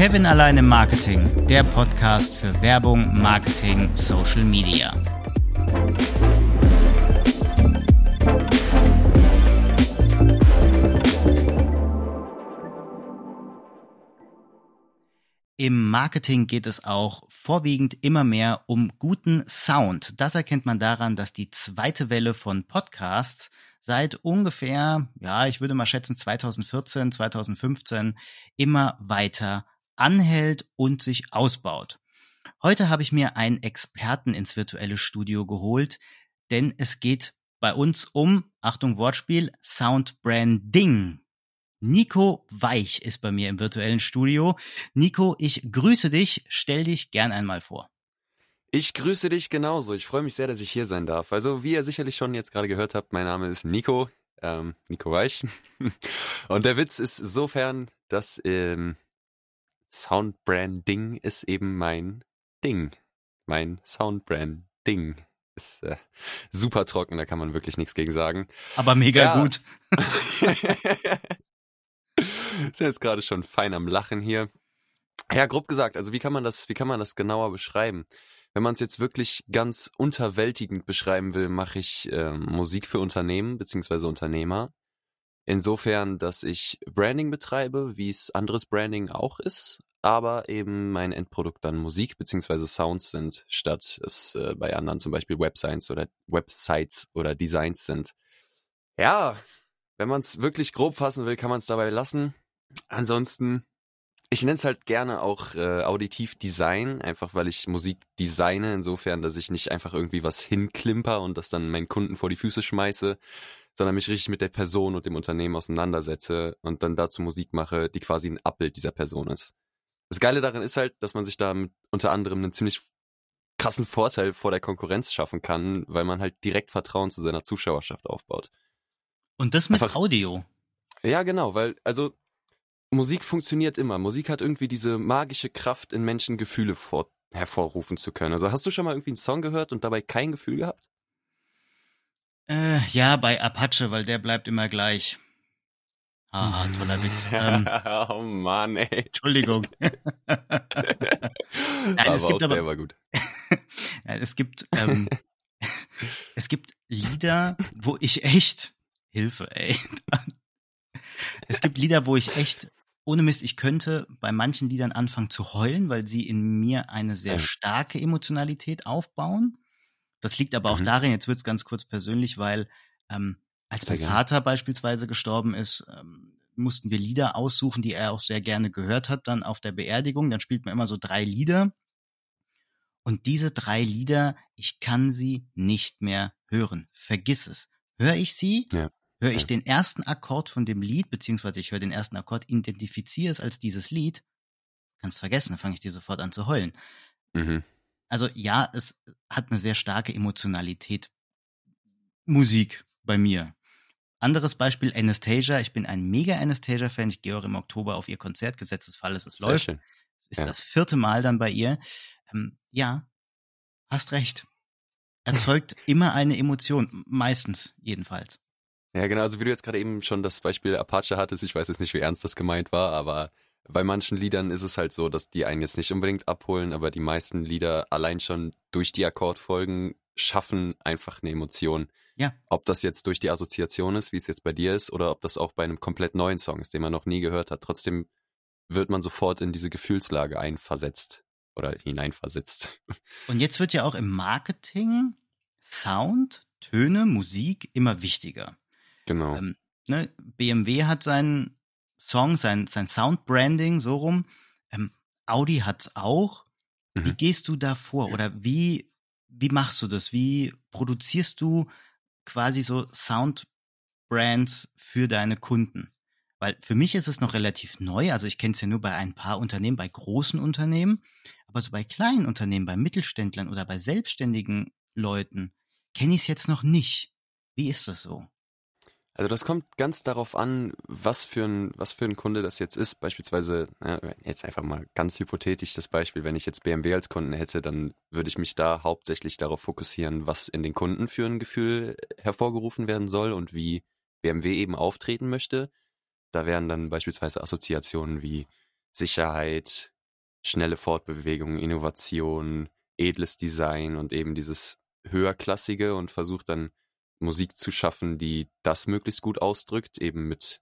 Kevin allein im Marketing, der Podcast für Werbung, Marketing, Social Media. Im Marketing geht es auch vorwiegend immer mehr um guten Sound. Das erkennt man daran, dass die zweite Welle von Podcasts seit ungefähr, ja, ich würde mal schätzen 2014, 2015 immer weiter anhält und sich ausbaut. Heute habe ich mir einen Experten ins virtuelle Studio geholt, denn es geht bei uns um, Achtung Wortspiel, Soundbranding. Nico Weich ist bei mir im virtuellen Studio. Nico, ich grüße dich. Stell dich gern einmal vor. Ich grüße dich genauso. Ich freue mich sehr, dass ich hier sein darf. Also, wie ihr sicherlich schon jetzt gerade gehört habt, mein Name ist Nico, ähm, Nico Weich. Und der Witz ist sofern, dass ähm, Soundbranding ist eben mein Ding. Mein Soundbranding ist äh, super trocken, da kann man wirklich nichts gegen sagen. Aber mega ja. gut. ist jetzt gerade schon fein am Lachen hier. Ja, grob gesagt, also wie kann man das, wie kann man das genauer beschreiben? Wenn man es jetzt wirklich ganz unterwältigend beschreiben will, mache ich äh, Musik für Unternehmen beziehungsweise Unternehmer. Insofern, dass ich Branding betreibe, wie es anderes Branding auch ist, aber eben mein Endprodukt dann Musik beziehungsweise Sounds sind, statt es äh, bei anderen zum Beispiel Websites oder Websites oder Designs sind. Ja, wenn man es wirklich grob fassen will, kann man es dabei lassen. Ansonsten, ich nenne es halt gerne auch äh, auditiv Design, einfach weil ich Musik designe, insofern, dass ich nicht einfach irgendwie was hinklimper und das dann meinen Kunden vor die Füße schmeiße, sondern mich richtig mit der Person und dem Unternehmen auseinandersetze und dann dazu Musik mache, die quasi ein Abbild dieser Person ist. Das Geile daran ist halt, dass man sich da unter anderem einen ziemlich krassen Vorteil vor der Konkurrenz schaffen kann, weil man halt direkt Vertrauen zu seiner Zuschauerschaft aufbaut. Und das mit Einfach, Audio. Ja, genau, weil, also Musik funktioniert immer. Musik hat irgendwie diese magische Kraft, in Menschen Gefühle vor, hervorrufen zu können. Also hast du schon mal irgendwie einen Song gehört und dabei kein Gefühl gehabt? Äh, ja, bei Apache, weil der bleibt immer gleich. Ah, toller Witz. Ähm, oh Mann, ey. Entschuldigung. Nein, aber es gibt aber, der war gut. es gibt, ähm, es gibt Lieder, wo ich echt Hilfe, ey. es gibt Lieder, wo ich echt, ohne Mist, ich könnte bei manchen Liedern anfangen zu heulen, weil sie in mir eine sehr starke Emotionalität aufbauen. Das liegt aber auch mhm. darin, jetzt wird's ganz kurz persönlich, weil ähm, als sehr mein gerne. Vater beispielsweise gestorben ist, ähm, mussten wir Lieder aussuchen, die er auch sehr gerne gehört hat, dann auf der Beerdigung. Dann spielt man immer so drei Lieder. Und diese drei Lieder, ich kann sie nicht mehr hören. Vergiss es. Höre ich sie, ja. Höre ich den ersten Akkord von dem Lied, beziehungsweise ich höre den ersten Akkord, identifiziere es als dieses Lied, kannst vergessen, dann fange ich dir sofort an zu heulen. Mhm. Also ja, es hat eine sehr starke Emotionalität. Musik bei mir. Anderes Beispiel, Anastasia. Ich bin ein mega Anastasia-Fan. Ich gehe auch im Oktober auf ihr Konzert. Gesetzesfall ist, es läuft. Schön. Es ist ja. das vierte Mal dann bei ihr. Ähm, ja, hast recht. Erzeugt immer eine Emotion. Meistens jedenfalls. Ja, genau. Also wie du jetzt gerade eben schon das Beispiel Apache hattest, ich weiß jetzt nicht, wie ernst das gemeint war, aber bei manchen Liedern ist es halt so, dass die einen jetzt nicht unbedingt abholen, aber die meisten Lieder allein schon durch die Akkordfolgen schaffen einfach eine Emotion. Ja. Ob das jetzt durch die Assoziation ist, wie es jetzt bei dir ist, oder ob das auch bei einem komplett neuen Song ist, den man noch nie gehört hat. Trotzdem wird man sofort in diese Gefühlslage einversetzt oder hineinversetzt. Und jetzt wird ja auch im Marketing Sound, Töne, Musik immer wichtiger. Genau. Ähm, ne, BMW hat seinen Song, sein, sein Soundbranding so rum. Ähm, Audi hat's auch. Mhm. Wie gehst du da vor? Oder wie, wie machst du das? Wie produzierst du quasi so Soundbrands für deine Kunden? Weil für mich ist es noch relativ neu. Also ich kenne es ja nur bei ein paar Unternehmen, bei großen Unternehmen. Aber so bei kleinen Unternehmen, bei Mittelständlern oder bei selbstständigen Leuten kenne ich es jetzt noch nicht. Wie ist das so? Also das kommt ganz darauf an, was für ein, was für ein Kunde das jetzt ist. Beispielsweise, jetzt einfach mal ganz hypothetisch das Beispiel, wenn ich jetzt BMW als Kunden hätte, dann würde ich mich da hauptsächlich darauf fokussieren, was in den Kunden für ein Gefühl hervorgerufen werden soll und wie BMW eben auftreten möchte. Da wären dann beispielsweise Assoziationen wie Sicherheit, schnelle Fortbewegung, Innovation, edles Design und eben dieses höherklassige und versuche dann Musik zu schaffen, die das möglichst gut ausdrückt, eben mit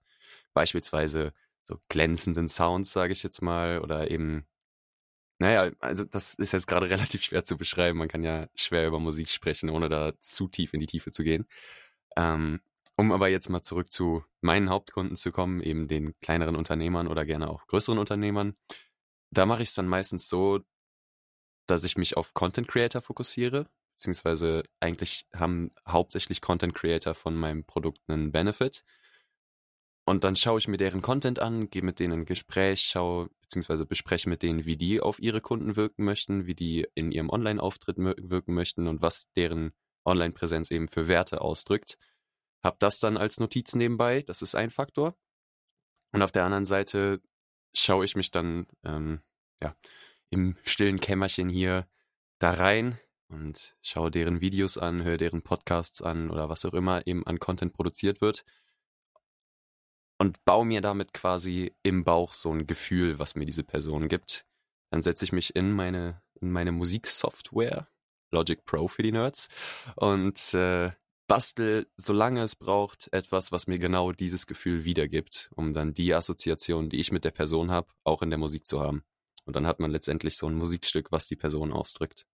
beispielsweise so glänzenden Sounds, sage ich jetzt mal, oder eben, naja, also das ist jetzt gerade relativ schwer zu beschreiben. Man kann ja schwer über Musik sprechen, ohne da zu tief in die Tiefe zu gehen. Ähm, um aber jetzt mal zurück zu meinen Hauptkunden zu kommen, eben den kleineren Unternehmern oder gerne auch größeren Unternehmern. Da mache ich es dann meistens so, dass ich mich auf Content Creator fokussiere, beziehungsweise eigentlich haben hauptsächlich Content Creator von meinem Produkt einen Benefit. Und dann schaue ich mir deren Content an, gehe mit denen in Gespräch, schaue beziehungsweise bespreche mit denen, wie die auf ihre Kunden wirken möchten, wie die in ihrem Online-Auftritt wirken möchten und was deren Online-Präsenz eben für Werte ausdrückt. Hab das dann als Notiz nebenbei, das ist ein Faktor. Und auf der anderen Seite schaue ich mich dann ähm, ja, im stillen Kämmerchen hier da rein und schaue deren Videos an, höre deren Podcasts an oder was auch immer eben an Content produziert wird und baue mir damit quasi im Bauch so ein Gefühl, was mir diese Person gibt. Dann setze ich mich in meine, in meine Musiksoftware, Logic Pro für die Nerds, und äh, bastel, solange es braucht, etwas, was mir genau dieses Gefühl wiedergibt, um dann die Assoziation, die ich mit der Person habe, auch in der Musik zu haben. Und dann hat man letztendlich so ein Musikstück, was die Person ausdrückt.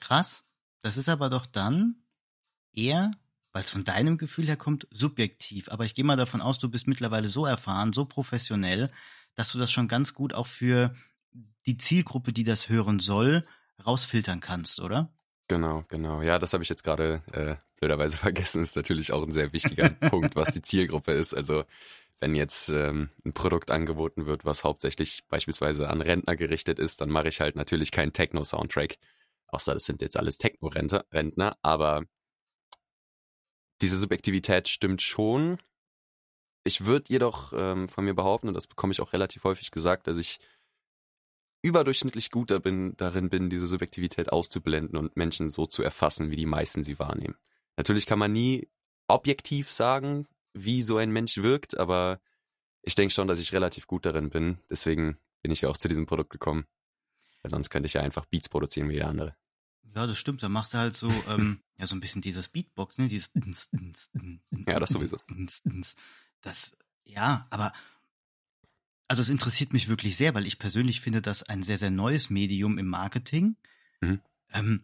Krass. Das ist aber doch dann eher, weil es von deinem Gefühl her kommt, subjektiv. Aber ich gehe mal davon aus, du bist mittlerweile so erfahren, so professionell, dass du das schon ganz gut auch für die Zielgruppe, die das hören soll, rausfiltern kannst, oder? Genau, genau. Ja, das habe ich jetzt gerade äh, blöderweise vergessen. Ist natürlich auch ein sehr wichtiger Punkt, was die Zielgruppe ist. Also wenn jetzt ähm, ein Produkt angeboten wird, was hauptsächlich beispielsweise an Rentner gerichtet ist, dann mache ich halt natürlich keinen Techno-Soundtrack. Außer das sind jetzt alles Techno-Rentner, aber diese Subjektivität stimmt schon. Ich würde jedoch ähm, von mir behaupten, und das bekomme ich auch relativ häufig gesagt, dass ich überdurchschnittlich gut darin bin, diese Subjektivität auszublenden und Menschen so zu erfassen, wie die meisten sie wahrnehmen. Natürlich kann man nie objektiv sagen, wie so ein Mensch wirkt, aber ich denke schon, dass ich relativ gut darin bin. Deswegen bin ich ja auch zu diesem Produkt gekommen. Weil sonst könnte ich ja einfach Beats produzieren wie der andere. Ja, das stimmt. Da machst du halt so, ähm, ja, so ein bisschen dieses Beatbox, ne? Dieses Ja, das sowieso. Das, ja, aber also es interessiert mich wirklich sehr, weil ich persönlich finde das ein sehr, sehr neues Medium im Marketing. Mhm. Ähm,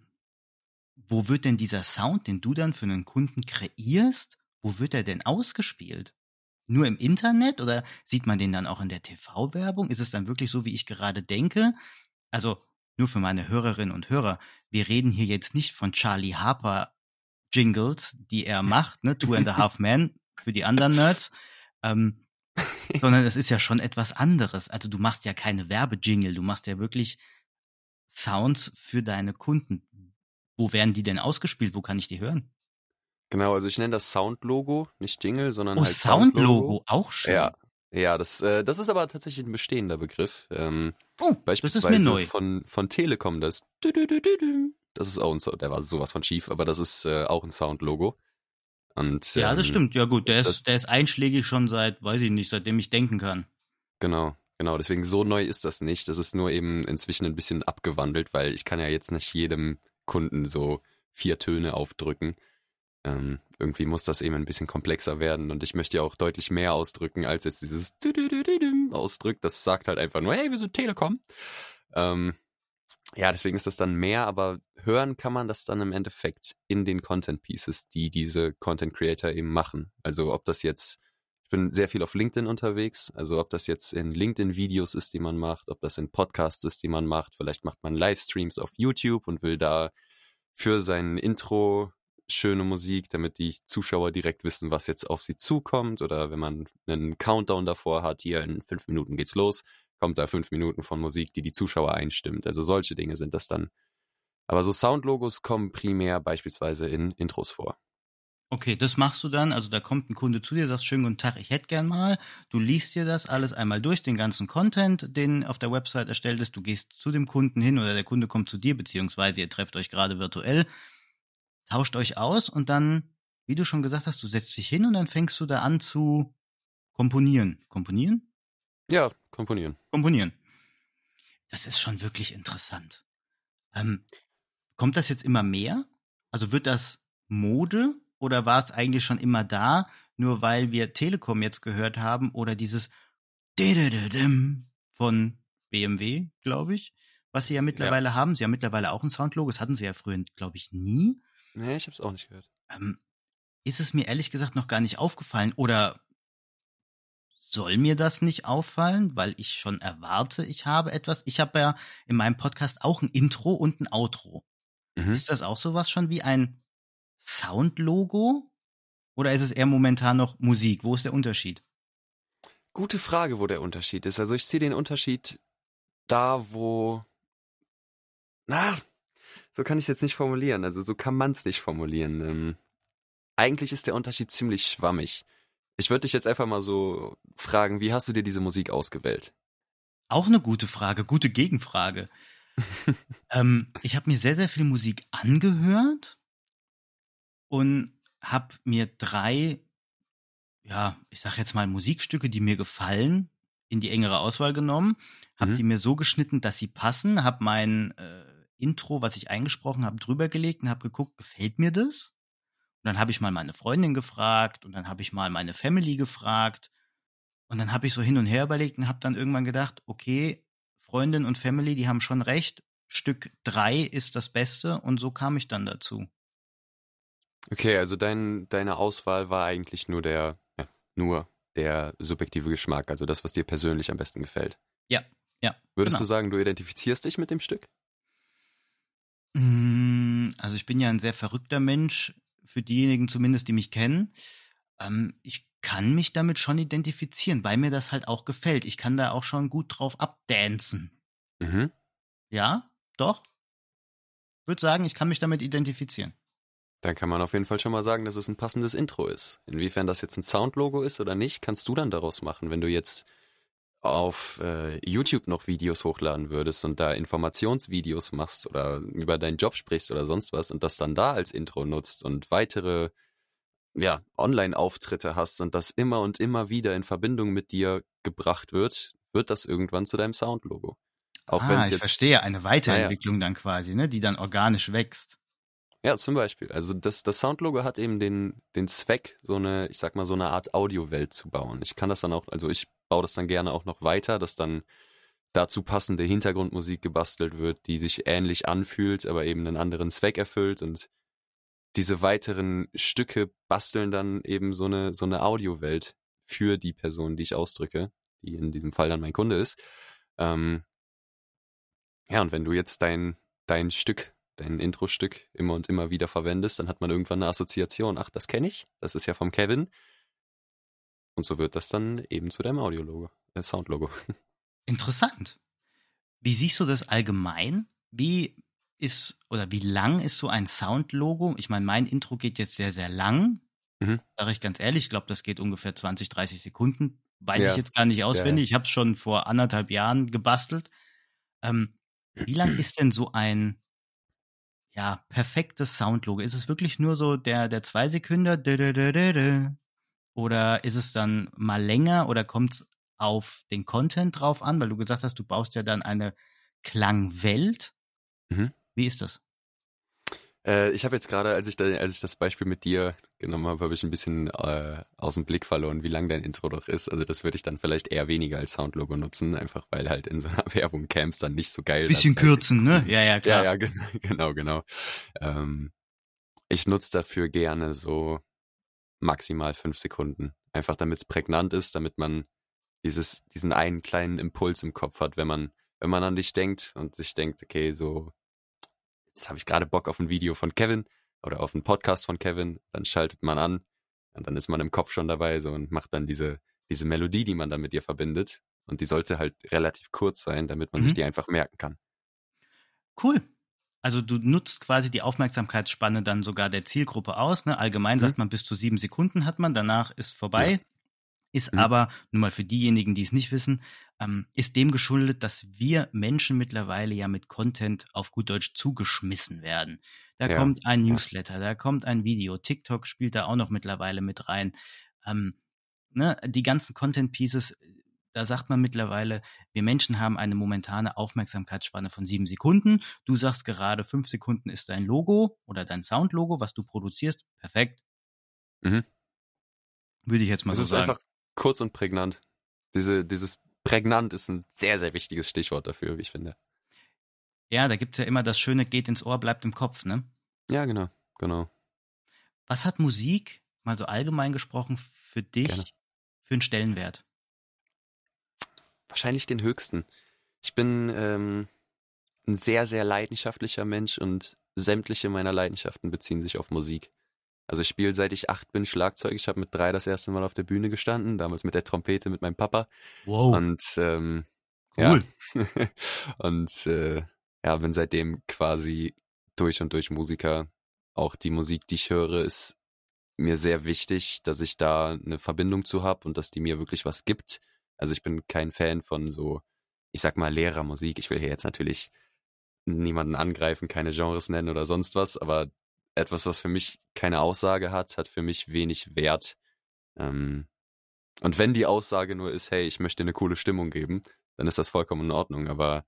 wo wird denn dieser Sound, den du dann für einen Kunden kreierst, wo wird er denn ausgespielt? Nur im Internet oder sieht man den dann auch in der TV-Werbung? Ist es dann wirklich so, wie ich gerade denke? Also nur für meine Hörerinnen und Hörer, wir reden hier jetzt nicht von Charlie Harper Jingles, die er macht, ne? Two and a Half Men für die anderen Nerds. Ähm, sondern es ist ja schon etwas anderes. Also du machst ja keine Werbejingle, du machst ja wirklich Sounds für deine Kunden. Wo werden die denn ausgespielt? Wo kann ich die hören? Genau, also ich nenne das Soundlogo, nicht Jingle, sondern oh, halt Soundlogo. Soundlogo, auch schön. Ja, ja, das, äh, das ist aber tatsächlich ein bestehender Begriff. Ähm, oh, beispielsweise das ist mir neu. Von, von Telekom, das das ist auch ein Sound, der war sowas von schief, aber das ist äh, auch ein Soundlogo. Und, ja, das ähm, stimmt. Ja gut, der ist, der ist einschlägig schon seit, weiß ich nicht, seitdem ich denken kann. Genau, genau. Deswegen so neu ist das nicht. Das ist nur eben inzwischen ein bisschen abgewandelt, weil ich kann ja jetzt nicht jedem Kunden so vier Töne aufdrücken. Ähm, irgendwie muss das eben ein bisschen komplexer werden und ich möchte ja auch deutlich mehr ausdrücken, als jetzt dieses ausdrückt. Das sagt halt einfach nur, hey, wir sind Telekom. Ähm, ja, deswegen ist das dann mehr, aber hören kann man das dann im Endeffekt in den Content Pieces, die diese Content Creator eben machen. Also ob das jetzt, ich bin sehr viel auf LinkedIn unterwegs, also ob das jetzt in LinkedIn Videos ist, die man macht, ob das in Podcasts ist, die man macht, vielleicht macht man Livestreams auf YouTube und will da für sein Intro schöne Musik, damit die Zuschauer direkt wissen, was jetzt auf sie zukommt oder wenn man einen Countdown davor hat, hier in fünf Minuten geht's los, kommt da fünf Minuten von Musik, die die Zuschauer einstimmt. Also solche Dinge sind das dann. Aber so Soundlogos kommen primär beispielsweise in Intros vor. Okay, das machst du dann. Also da kommt ein Kunde zu dir, sagst schönen guten Tag, ich hätte gern mal. Du liest dir das alles einmal durch, den ganzen Content, den auf der Website erstellt ist. Du gehst zu dem Kunden hin oder der Kunde kommt zu dir, beziehungsweise ihr trefft euch gerade virtuell, tauscht euch aus und dann, wie du schon gesagt hast, du setzt dich hin und dann fängst du da an zu komponieren. Komponieren? Ja, komponieren. Komponieren. Das ist schon wirklich interessant. Ähm, kommt das jetzt immer mehr? Also wird das Mode oder war es eigentlich schon immer da, nur weil wir Telekom jetzt gehört haben oder dieses von BMW, glaube ich, was sie ja mittlerweile ja. haben. Sie haben mittlerweile auch ein Soundlogo. Das hatten sie ja früher, glaube ich, nie. Nee, ich habe es auch nicht gehört. Ähm, ist es mir ehrlich gesagt noch gar nicht aufgefallen oder soll mir das nicht auffallen, weil ich schon erwarte, ich habe etwas. Ich habe ja in meinem Podcast auch ein Intro und ein Outro. Mhm. Ist das auch sowas schon wie ein Soundlogo? Oder ist es eher momentan noch Musik? Wo ist der Unterschied? Gute Frage, wo der Unterschied ist. Also ich sehe den Unterschied da, wo. Na, so kann ich es jetzt nicht formulieren. Also so kann man es nicht formulieren. Ähm, eigentlich ist der Unterschied ziemlich schwammig. Ich würde dich jetzt einfach mal so fragen, wie hast du dir diese Musik ausgewählt? Auch eine gute Frage, gute Gegenfrage. ähm, ich habe mir sehr, sehr viel Musik angehört und habe mir drei, ja, ich sag jetzt mal Musikstücke, die mir gefallen, in die engere Auswahl genommen, habe mhm. die mir so geschnitten, dass sie passen, habe mein äh, Intro, was ich eingesprochen habe, drüber gelegt und habe geguckt, gefällt mir das? Und dann habe ich mal meine Freundin gefragt und dann habe ich mal meine Family gefragt. Und dann habe ich so hin und her überlegt und habe dann irgendwann gedacht, okay, Freundin und Family, die haben schon recht. Stück drei ist das Beste und so kam ich dann dazu. Okay, also dein, deine Auswahl war eigentlich nur der, ja, nur der subjektive Geschmack, also das, was dir persönlich am besten gefällt. Ja, ja. Würdest genau. du sagen, du identifizierst dich mit dem Stück? Mm, also ich bin ja ein sehr verrückter Mensch für diejenigen zumindest, die mich kennen. Ähm, ich kann mich damit schon identifizieren, weil mir das halt auch gefällt. Ich kann da auch schon gut drauf abdancen. Mhm. Ja, doch. Würde sagen, ich kann mich damit identifizieren. Dann kann man auf jeden Fall schon mal sagen, dass es ein passendes Intro ist. Inwiefern das jetzt ein Soundlogo ist oder nicht, kannst du dann daraus machen, wenn du jetzt auf äh, YouTube noch Videos hochladen würdest und da Informationsvideos machst oder über deinen Job sprichst oder sonst was und das dann da als Intro nutzt und weitere ja, Online-Auftritte hast und das immer und immer wieder in Verbindung mit dir gebracht wird, wird das irgendwann zu deinem Soundlogo. Auch ah, ich jetzt, verstehe, eine Weiterentwicklung naja. dann quasi, ne, die dann organisch wächst. Ja, zum Beispiel. Also das, das Soundlogo hat eben den, den Zweck, so eine, ich sag mal, so eine Art Audiowelt zu bauen. Ich kann das dann auch, also ich baue das dann gerne auch noch weiter, dass dann dazu passende Hintergrundmusik gebastelt wird, die sich ähnlich anfühlt, aber eben einen anderen Zweck erfüllt und diese weiteren Stücke basteln dann eben so eine, so eine Audiowelt für die Person, die ich ausdrücke, die in diesem Fall dann mein Kunde ist. Ähm, ja, und wenn du jetzt dein, dein Stück dein Intro-Stück immer und immer wieder verwendest, dann hat man irgendwann eine Assoziation. Ach, das kenne ich, das ist ja vom Kevin. Und so wird das dann eben zu deinem Audiologo, äh, Soundlogo. Interessant. Wie siehst du das allgemein? Wie ist oder wie lang ist so ein Soundlogo? Ich meine, mein Intro geht jetzt sehr, sehr lang. Mhm. Sage ich ganz ehrlich, ich glaube, das geht ungefähr 20, 30 Sekunden. Weiß ja. ich jetzt gar nicht auswendig. Ja, ja. Ich habe es schon vor anderthalb Jahren gebastelt. Ähm, wie lang ist denn so ein ja, perfektes Soundlogo? Ist es wirklich nur so der, der zwei Sekünder? Oder ist es dann mal länger oder kommt es auf den Content drauf an? Weil du gesagt hast, du baust ja dann eine Klangwelt. Mhm. Wie ist das? Äh, ich habe jetzt gerade, als ich da, als ich das Beispiel mit dir genommen habe, habe ich ein bisschen äh, aus dem Blick verloren, wie lang dein Intro doch ist. Also das würde ich dann vielleicht eher weniger als Soundlogo nutzen, einfach weil halt in so einer Werbung Camps dann nicht so geil. Bisschen kürzen, ne? Ja, ja, klar. Ja, ja, genau, genau. genau. Ähm, ich nutze dafür gerne so maximal fünf Sekunden. Einfach damit es prägnant ist, damit man dieses, diesen einen kleinen Impuls im Kopf hat, wenn man, wenn man an dich denkt und sich denkt, okay, so jetzt habe ich gerade Bock auf ein Video von Kevin oder auf einen Podcast von Kevin, dann schaltet man an und dann ist man im Kopf schon dabei so und macht dann diese, diese Melodie, die man dann mit ihr verbindet. Und die sollte halt relativ kurz sein, damit man mhm. sich die einfach merken kann. Cool. Also du nutzt quasi die Aufmerksamkeitsspanne dann sogar der Zielgruppe aus. Ne? Allgemein mhm. sagt man, bis zu sieben Sekunden hat man, danach ist vorbei. Ja. Ist mhm. aber, nur mal für diejenigen, die es nicht wissen, ähm, ist dem geschuldet, dass wir Menschen mittlerweile ja mit Content auf gut Deutsch zugeschmissen werden. Da ja. kommt ein Newsletter, da kommt ein Video, TikTok spielt da auch noch mittlerweile mit rein. Ähm, ne, die ganzen Content Pieces, da sagt man mittlerweile, wir Menschen haben eine momentane Aufmerksamkeitsspanne von sieben Sekunden. Du sagst gerade, fünf Sekunden ist dein Logo oder dein Soundlogo, was du produzierst. Perfekt. Mhm. Würde ich jetzt mal Es so ist sagen. einfach kurz und prägnant. Diese, dieses prägnant ist ein sehr, sehr wichtiges Stichwort dafür, wie ich finde. Ja, da gibt's ja immer das Schöne, geht ins Ohr, bleibt im Kopf, ne? Ja, genau, genau. Was hat Musik, mal so allgemein gesprochen, für dich Gerne. für einen Stellenwert? Wahrscheinlich den höchsten. Ich bin ähm, ein sehr, sehr leidenschaftlicher Mensch und sämtliche meiner Leidenschaften beziehen sich auf Musik. Also ich spiele seit ich acht bin Schlagzeug. Ich habe mit drei das erste Mal auf der Bühne gestanden, damals mit der Trompete mit meinem Papa. Wow, Und ähm, cool. ja. und äh, ja, bin seitdem quasi durch und durch Musiker. Auch die Musik, die ich höre, ist mir sehr wichtig, dass ich da eine Verbindung zu habe und dass die mir wirklich was gibt. Also ich bin kein Fan von so, ich sag mal, Lehrermusik. Ich will hier jetzt natürlich niemanden angreifen, keine Genres nennen oder sonst was, aber etwas, was für mich keine Aussage hat, hat für mich wenig Wert. Ähm, und wenn die Aussage nur ist, hey, ich möchte eine coole Stimmung geben, dann ist das vollkommen in Ordnung. Aber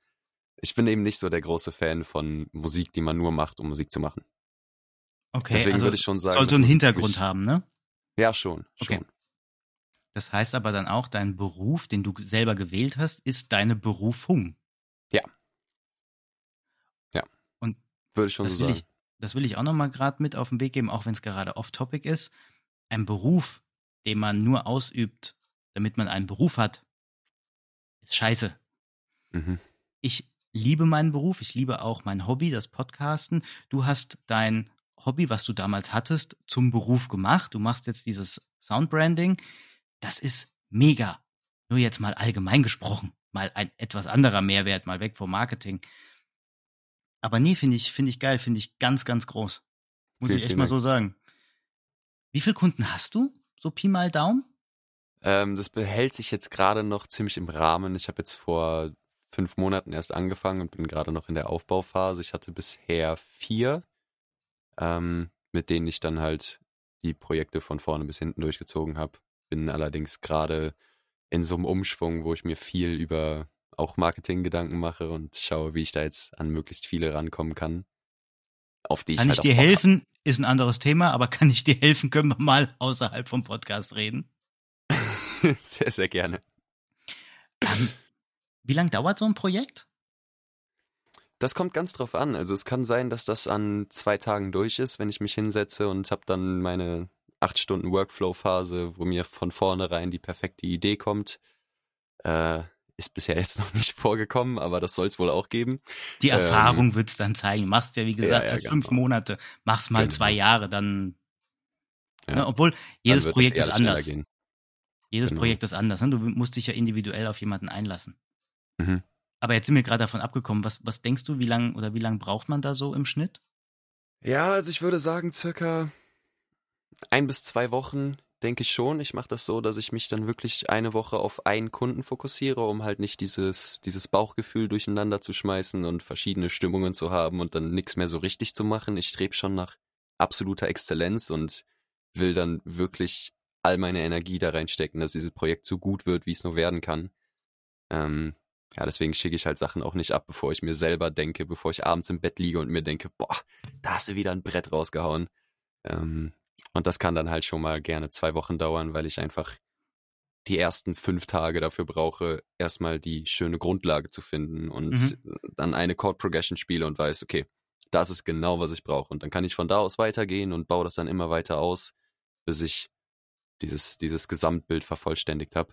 ich bin eben nicht so der große Fan von Musik, die man nur macht, um Musik zu machen. Okay, deswegen also würde ich schon sagen, sollte einen Hintergrund mich- haben, ne? Ja, schon, Okay. schon. Das heißt aber dann auch, dein Beruf, den du selber gewählt hast, ist deine Berufung. Würde ich schon so sagen. ich, das will ich auch nochmal gerade mit auf den Weg geben, auch wenn es gerade off-topic ist. Ein Beruf, den man nur ausübt, damit man einen Beruf hat, ist scheiße. Mhm. Ich liebe meinen Beruf, ich liebe auch mein Hobby, das Podcasten. Du hast dein Hobby, was du damals hattest, zum Beruf gemacht. Du machst jetzt dieses Soundbranding. Das ist mega. Nur jetzt mal allgemein gesprochen. Mal ein etwas anderer Mehrwert, mal weg vom Marketing. Aber nee, finde ich, finde ich geil, finde ich ganz, ganz groß. Muss Vielen, ich echt mal Dank. so sagen. Wie viele Kunden hast du? So Pi mal Daumen? Ähm, das behält sich jetzt gerade noch ziemlich im Rahmen. Ich habe jetzt vor fünf Monaten erst angefangen und bin gerade noch in der Aufbauphase. Ich hatte bisher vier, ähm, mit denen ich dann halt die Projekte von vorne bis hinten durchgezogen habe. Bin allerdings gerade in so einem Umschwung, wo ich mir viel über auch Marketing-Gedanken mache und schaue, wie ich da jetzt an möglichst viele rankommen kann. Auf die ich Kann halt ich dir Bock hab. helfen? Ist ein anderes Thema, aber kann ich dir helfen? Können wir mal außerhalb vom Podcast reden? sehr, sehr gerne. Ähm, wie lange dauert so ein Projekt? Das kommt ganz drauf an. Also es kann sein, dass das an zwei Tagen durch ist, wenn ich mich hinsetze und habe dann meine acht Stunden Workflow-Phase, wo mir von vornherein die perfekte Idee kommt. Äh, ist bisher jetzt noch nicht vorgekommen, aber das soll es wohl auch geben. Die Ähm, Erfahrung wird's dann zeigen. Machst ja, wie gesagt, ja, erst genau. fünf Monate. Mach's mal Genau. zwei Jahre, dann. Ja. Ne, obwohl, jedes Dann wird Projekt es eh ist anders. Gehen. Jedes Genau. Projekt ist anders. Ne? Du musst dich ja individuell auf jemanden einlassen. Mhm. Aber jetzt sind wir gerade davon abgekommen. Was, was denkst du, wie lang oder wie lang braucht man da so im Schnitt? Ja, also ich würde sagen, circa ein bis zwei Wochen, denke ich schon. Ich mache das so, dass ich mich dann wirklich eine Woche auf einen Kunden fokussiere, um halt nicht dieses, dieses Bauchgefühl durcheinander zu schmeißen und verschiedene Stimmungen zu haben und dann nichts mehr so richtig zu machen. Ich strebe schon nach absoluter Exzellenz und will dann wirklich all meine Energie da reinstecken, dass dieses Projekt so gut wird, wie es nur werden kann. Ähm, ja, deswegen schicke ich halt Sachen auch nicht ab, bevor ich mir selber denke, bevor ich abends im Bett liege und mir denke, boah, da hast du wieder ein Brett rausgehauen. Ähm, und das kann dann halt schon mal gerne zwei Wochen dauern, weil ich einfach die ersten fünf Tage dafür brauche, erstmal die schöne Grundlage zu finden und dann eine Chord Progression spiele und weiß, okay, das ist genau, was ich brauche. Und dann kann ich von da aus weitergehen und baue das dann immer weiter aus, bis ich dieses, dieses Gesamtbild vervollständigt habe.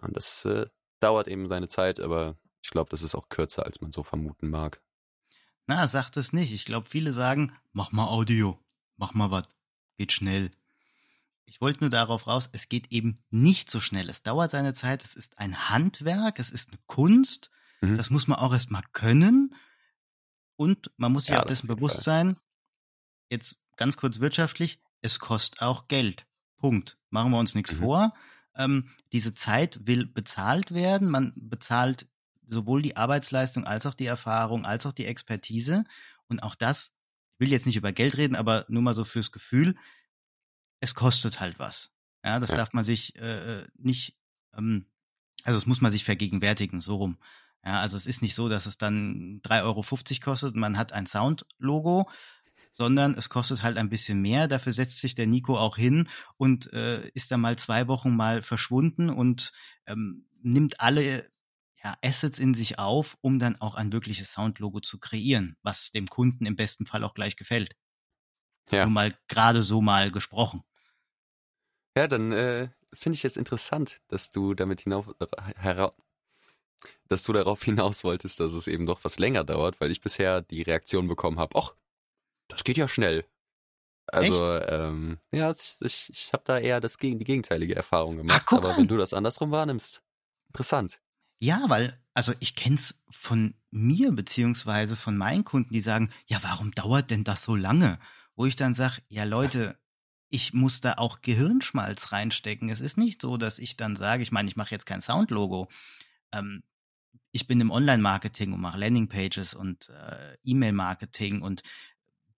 Und das äh, dauert eben seine Zeit, aber ich glaube, das ist auch kürzer, als man so vermuten mag. Na, sagt es nicht. Ich glaube, viele sagen, mach mal Audio, mach mal was, geht schnell. Ich wollte nur darauf raus, es geht eben nicht so schnell. Es dauert seine Zeit, es ist ein Handwerk, es ist eine Kunst. Mhm. Das muss man auch erstmal können. Und man muss sich Ja, auch dessen bewusst Fall. sein, jetzt ganz kurz wirtschaftlich, es kostet auch Geld. Punkt. Machen wir uns nichts Mhm. vor. Ähm, diese Zeit will bezahlt werden. Man bezahlt sowohl die Arbeitsleistung als auch die Erfahrung, als auch die Expertise. Und auch das, will jetzt nicht über Geld reden, aber nur mal so fürs Gefühl, es kostet halt was. Ja, das Ja. darf man sich äh, nicht ähm, Also das muss man sich vergegenwärtigen, so rum. Ja, also es ist nicht so, dass es dann 3,50 Euro kostet, man hat ein Sound-Logo, sondern es kostet halt ein bisschen mehr. Dafür setzt sich der Nico auch hin und äh, ist dann mal zwei Wochen mal verschwunden und ähm, nimmt alle ja, Assets in sich auf, um dann auch ein wirkliches Soundlogo zu kreieren, was dem Kunden im besten Fall auch gleich gefällt. Ja. Nur mal gerade so mal gesprochen. Ja, dann äh, finde ich jetzt interessant, dass du damit hinauf, hera dass du darauf hinaus wolltest, dass es eben doch was länger dauert, weil ich bisher die Reaktion bekommen habe, ach, das geht ja schnell. Also, ähm, ja, ich, ich, ich habe da eher das, die gegenteilige Erfahrung gemacht. Ach, aber an. wenn du das andersrum wahrnimmst, interessant. Ja, weil, also ich kenn's von mir beziehungsweise von meinen Kunden, die sagen, ja, warum dauert denn das so lange? Wo ich dann sage, ja Leute, ich muss da auch Gehirnschmalz reinstecken. Es ist nicht so, dass ich dann sage, ich meine, ich mache jetzt kein Soundlogo. Ähm, ich bin im Online-Marketing und mache Landingpages und äh, E-Mail-Marketing und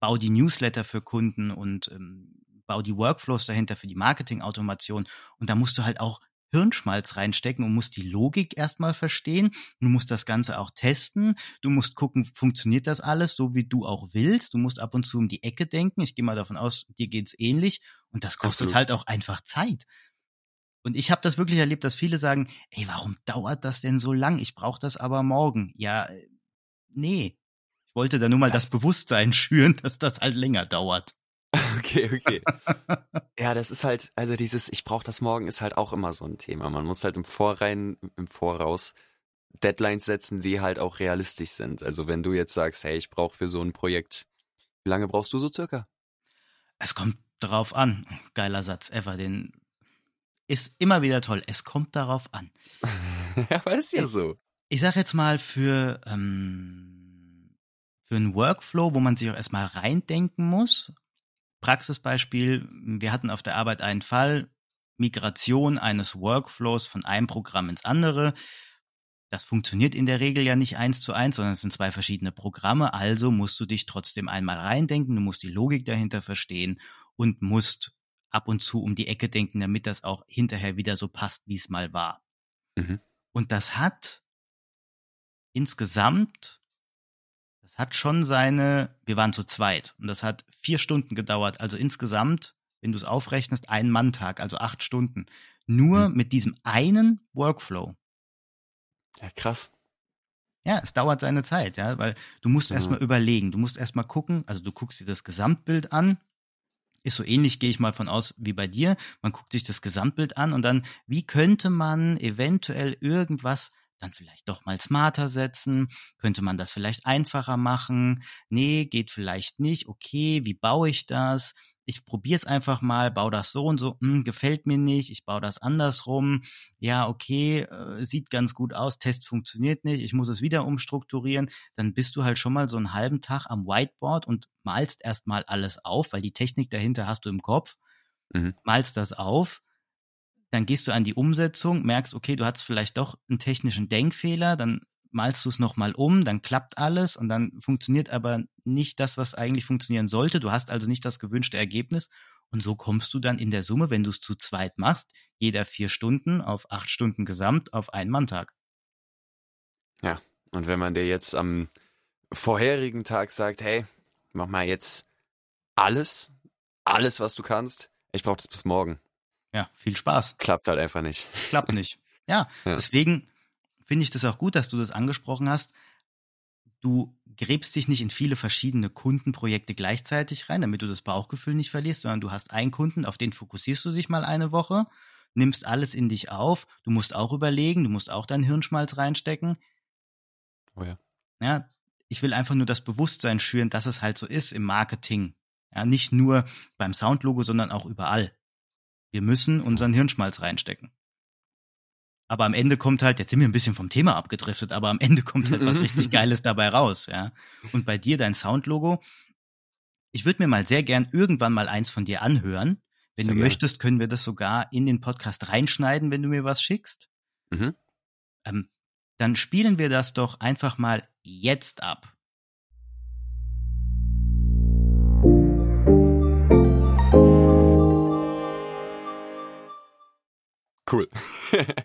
baue die Newsletter für Kunden und ähm, baue die Workflows dahinter für die Marketing-Automation. Und da musst du halt auch Hirnschmalz reinstecken und musst die Logik erstmal verstehen. Du musst das Ganze auch testen. Du musst gucken, funktioniert das alles so, wie du auch willst. Du musst ab und zu um die Ecke denken. Ich gehe mal davon aus, dir geht's ähnlich. Und das kostet Absolut. halt auch einfach Zeit. Und ich habe das wirklich erlebt, dass viele sagen, ey, warum dauert das denn so lang? Ich brauche das aber morgen. Ja, äh, nee. Ich wollte da nur mal das, das Bewusstsein schüren, dass das halt länger dauert. Okay, okay. ja, das ist halt, also dieses Ich brauche das morgen ist halt auch immer so ein Thema. Man muss halt im Vorrein, im Voraus Deadlines setzen, die halt auch realistisch sind. Also wenn du jetzt sagst, hey, ich brauche für so ein Projekt, wie lange brauchst du so circa? Es kommt darauf an. Geiler Satz ever, den ist immer wieder toll. Es kommt darauf an. ja, aber ist ja so. Ich sag jetzt mal für, ähm, für einen Workflow, wo man sich auch erstmal reindenken muss, Praxisbeispiel, wir hatten auf der Arbeit einen Fall, Migration eines Workflows von einem Programm ins andere. Das funktioniert in der Regel ja nicht eins zu eins, sondern es sind zwei verschiedene Programme. Also musst du dich trotzdem einmal reindenken, du musst die Logik dahinter verstehen und musst ab und zu um die Ecke denken, damit das auch hinterher wieder so passt, wie es mal war. Mhm. Und das hat insgesamt das hat schon seine, wir waren zu zweit und das hat vier Stunden gedauert, also insgesamt, wenn du es aufrechnest, ein Manntag, also acht Stunden. Nur mhm. mit diesem einen Workflow. Ja, krass. Ja, es dauert seine Zeit, ja, weil du musst mhm. erstmal überlegen, du musst erstmal gucken, also du guckst dir das Gesamtbild an, ist so ähnlich, gehe ich mal von aus, wie bei dir. Man guckt sich das Gesamtbild an und dann, wie könnte man eventuell irgendwas dann vielleicht doch mal smarter setzen? Könnte man das vielleicht einfacher machen? Nee, geht vielleicht nicht. Okay, wie baue ich das? Ich probiere es einfach mal, baue das so und so, hm, gefällt mir nicht, ich baue das andersrum. Ja, okay, äh, sieht ganz gut aus, Test funktioniert nicht, ich muss es wieder umstrukturieren. Dann bist du halt schon mal so einen halben Tag am Whiteboard und malst erstmal alles auf, weil die Technik dahinter hast du im Kopf. Mhm. Malst das auf dann gehst du an die Umsetzung, merkst, okay, du hast vielleicht doch einen technischen Denkfehler, dann malst du es nochmal um, dann klappt alles und dann funktioniert aber nicht das, was eigentlich funktionieren sollte. Du hast also nicht das gewünschte Ergebnis. Und so kommst du dann in der Summe, wenn du es zu zweit machst, jeder vier Stunden auf acht Stunden gesamt auf einen Manntag. Ja, und wenn man dir jetzt am vorherigen Tag sagt, hey, mach mal jetzt alles, alles, was du kannst, ich brauche das bis morgen. Ja, viel Spaß. Klappt halt einfach nicht. Klappt nicht. Ja, ja. deswegen finde ich das auch gut, dass du das angesprochen hast. Du gräbst dich nicht in viele verschiedene Kundenprojekte gleichzeitig rein, damit du das Bauchgefühl nicht verlierst, sondern du hast einen Kunden, auf den fokussierst du dich mal eine Woche, nimmst alles in dich auf. Du musst auch überlegen, du musst auch deinen Hirnschmalz reinstecken. Oh ja. Ja, ich will einfach nur das Bewusstsein schüren, dass es halt so ist im Marketing. Ja, nicht nur beim Soundlogo, sondern auch überall. Wir müssen unseren Hirnschmalz reinstecken. Aber am Ende kommt halt, jetzt sind wir ein bisschen vom Thema abgedriftet, aber am Ende kommt halt was richtig Geiles dabei raus, ja. Und bei dir dein Soundlogo, ich würde mir mal sehr gern irgendwann mal eins von dir anhören. Wenn sehr du gern. möchtest, können wir das sogar in den Podcast reinschneiden, wenn du mir was schickst. Mhm. Ähm, dann spielen wir das doch einfach mal jetzt ab. Cool.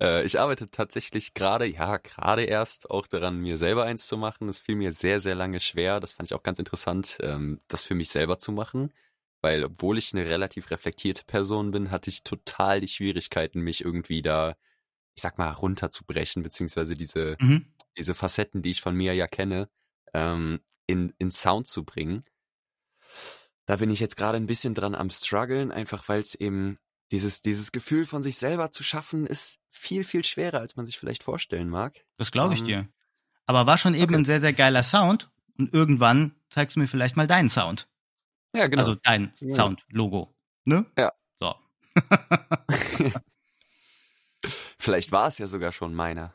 Äh, ich arbeite tatsächlich gerade, ja, gerade erst auch daran, mir selber eins zu machen. Es fiel mir sehr, sehr lange schwer. Das fand ich auch ganz interessant, ähm, das für mich selber zu machen. Weil, obwohl ich eine relativ reflektierte Person bin, hatte ich total die Schwierigkeiten, mich irgendwie da, ich sag mal, runterzubrechen, beziehungsweise diese, Mhm. diese Facetten, die ich von mir ja kenne, ähm, in, in Sound zu bringen. Da bin ich jetzt gerade ein bisschen dran am struggeln, einfach weil es eben dieses, dieses Gefühl von sich selber zu schaffen, ist viel, viel schwerer, als man sich vielleicht vorstellen mag. Das glaube ich Ähm, dir. Aber war schon eben okay. ein sehr, sehr geiler Sound. Und irgendwann zeigst du mir vielleicht mal deinen Sound. Ja, genau. Also dein Ja. Sound-Logo. Ne? Ja. So. vielleicht war es ja sogar schon meiner.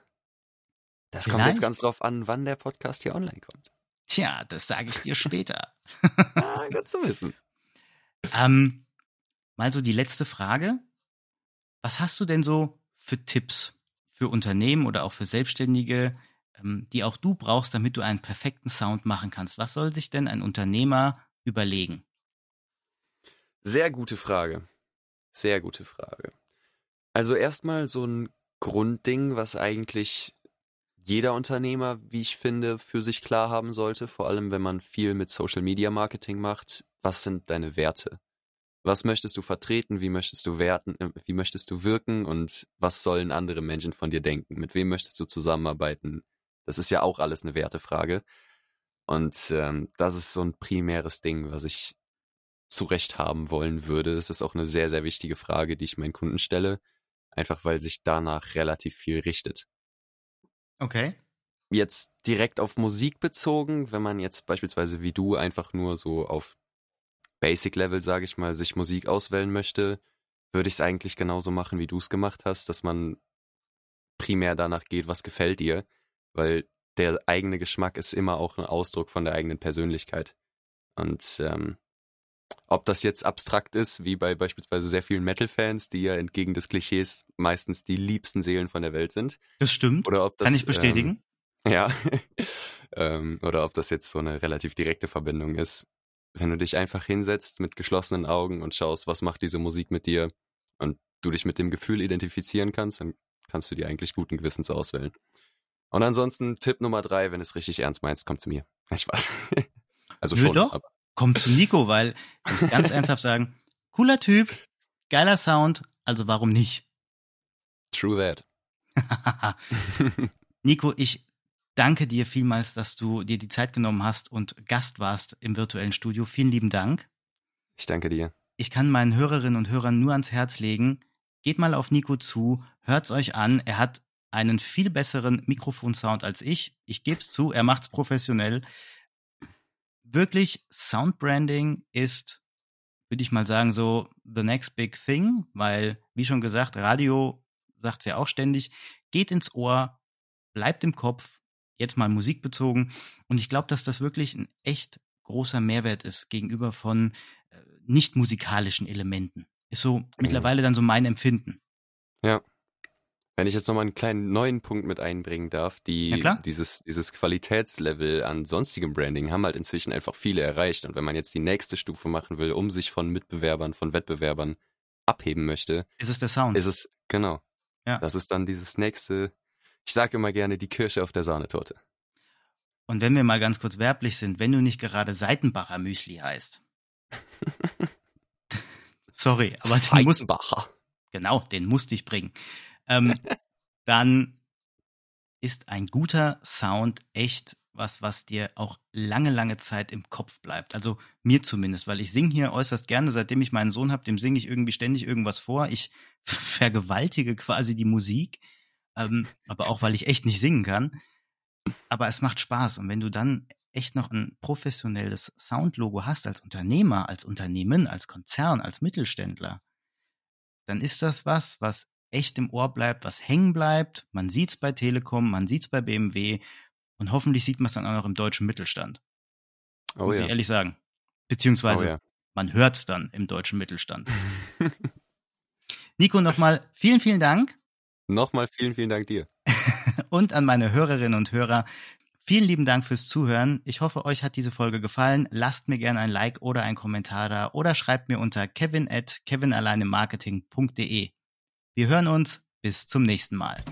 Das kommt Vielleicht. jetzt ganz drauf an, wann der Podcast hier online kommt. Tja, das sage ich dir später. Ah, gut zu wissen. Ähm, mal so die letzte Frage. Was hast du denn so für Tipps für Unternehmen oder auch für Selbstständige, ähm, die auch du brauchst, damit du einen perfekten Sound machen kannst? Was soll sich denn ein Unternehmer überlegen? Sehr gute Frage. Sehr gute Frage. Also erstmal so ein Grundding, was eigentlich jeder Unternehmer, wie ich finde, für sich klar haben sollte, vor allem wenn man viel mit Social Media Marketing macht. Was sind deine Werte? Was möchtest du vertreten? Wie möchtest du werten? äh, Wie möchtest du wirken? Und was sollen andere Menschen von dir denken? Mit wem möchtest du zusammenarbeiten? Das ist ja auch alles eine Wertefrage. Und ähm, das ist so ein primäres Ding, was ich zurecht haben wollen würde. Es ist auch eine sehr, sehr wichtige Frage, die ich meinen Kunden stelle, einfach weil sich danach relativ viel richtet. Okay. Jetzt direkt auf Musik bezogen, wenn man jetzt beispielsweise wie du einfach nur so auf Basic-Level, sage ich mal, sich Musik auswählen möchte, würde ich es eigentlich genauso machen, wie du es gemacht hast, dass man primär danach geht, was gefällt dir, weil der eigene Geschmack ist immer auch ein Ausdruck von der eigenen Persönlichkeit. Und ähm, ob das jetzt abstrakt ist, wie bei beispielsweise sehr vielen Metal-Fans, die ja entgegen des Klischees meistens die liebsten Seelen von der Welt sind, Das stimmt. oder ob das Kann ich bestätigen. Ähm, ja, ähm, oder ob das jetzt so eine relativ direkte Verbindung ist. Wenn du dich einfach hinsetzt mit geschlossenen Augen und schaust, was macht diese Musik mit dir und du dich mit dem Gefühl identifizieren kannst, dann kannst du dir eigentlich guten Gewissens auswählen. Und ansonsten Tipp Nummer drei, wenn es richtig ernst meinst, komm zu mir. Nein, Spaß. Also Nö, schon, doch. aber Komm zu Nico, weil ich muss ganz ernsthaft sagen, cooler Typ, geiler Sound, also warum nicht? true that. Nico, ich danke dir vielmals, dass du dir die Zeit genommen hast und Gast warst im virtuellen Studio. Vielen lieben Dank. ich danke dir. Ich kann meinen Hörerinnen und Hörern nur ans Herz legen, geht mal auf Nico zu, hört's euch an. Er hat einen viel besseren Mikrofonsound als ich. Ich geb's zu, er macht's professionell. Wirklich, Soundbranding ist, würde ich mal sagen, so the next big thing, weil, wie schon gesagt, Radio sagt's ja auch ständig, geht ins Ohr, bleibt im Kopf, jetzt mal musikbezogen. Und ich glaube, dass das wirklich ein echt großer Mehrwert ist gegenüber von äh, nicht musikalischen Elementen. Ist so mittlerweile dann so mein Empfinden. Wenn ich jetzt nochmal einen kleinen neuen Punkt mit einbringen darf, die, Ja, dieses, dieses Qualitätslevel an sonstigem Branding haben halt inzwischen einfach viele erreicht. Und wenn man jetzt die nächste Stufe machen will, um sich von Mitbewerbern, von Wettbewerbern abheben möchte, Ist es der Sound? ist es, genau. Ja. Das ist dann dieses nächste, ich sage immer gerne, die Kirsche auf der Sahnetorte. Und wenn wir mal ganz kurz werblich sind, wenn du nicht gerade Seitenbacher Müsli heißt. Sorry, aber den muss, Seidenbacher. genau, den musste ich bringen. Ähm, dann ist ein guter Sound echt was, was dir auch lange, lange Zeit im Kopf bleibt. Also mir zumindest, weil ich singe hier äußerst gerne, seitdem ich meinen Sohn habe, dem singe ich irgendwie ständig irgendwas vor. Ich vergewaltige quasi die Musik, ähm, aber auch weil ich echt nicht singen kann. Aber es macht Spaß. Und wenn du dann echt noch ein professionelles Soundlogo hast als Unternehmer, als Unternehmen, als Konzern, als Mittelständler, dann ist das was, was echt im Ohr bleibt, was hängen bleibt. Man sieht's bei Telekom, man sieht's bei BMW und hoffentlich sieht man es dann auch noch im deutschen Mittelstand. Oh muss ja. ich ehrlich sagen. Beziehungsweise Oh ja. man hört's dann im deutschen Mittelstand. Nico, nochmal vielen, vielen Dank Nochmal vielen, vielen Dank dir. und an meine Hörerinnen und Hörer. Vielen lieben Dank fürs Zuhören. Ich hoffe, euch hat diese Folge gefallen. Lasst mir gerne ein Like oder einen Kommentar da oder schreibt mir unter kevin at kevinalleinemarketing.de. Wir hören uns. Bis zum nächsten Mal.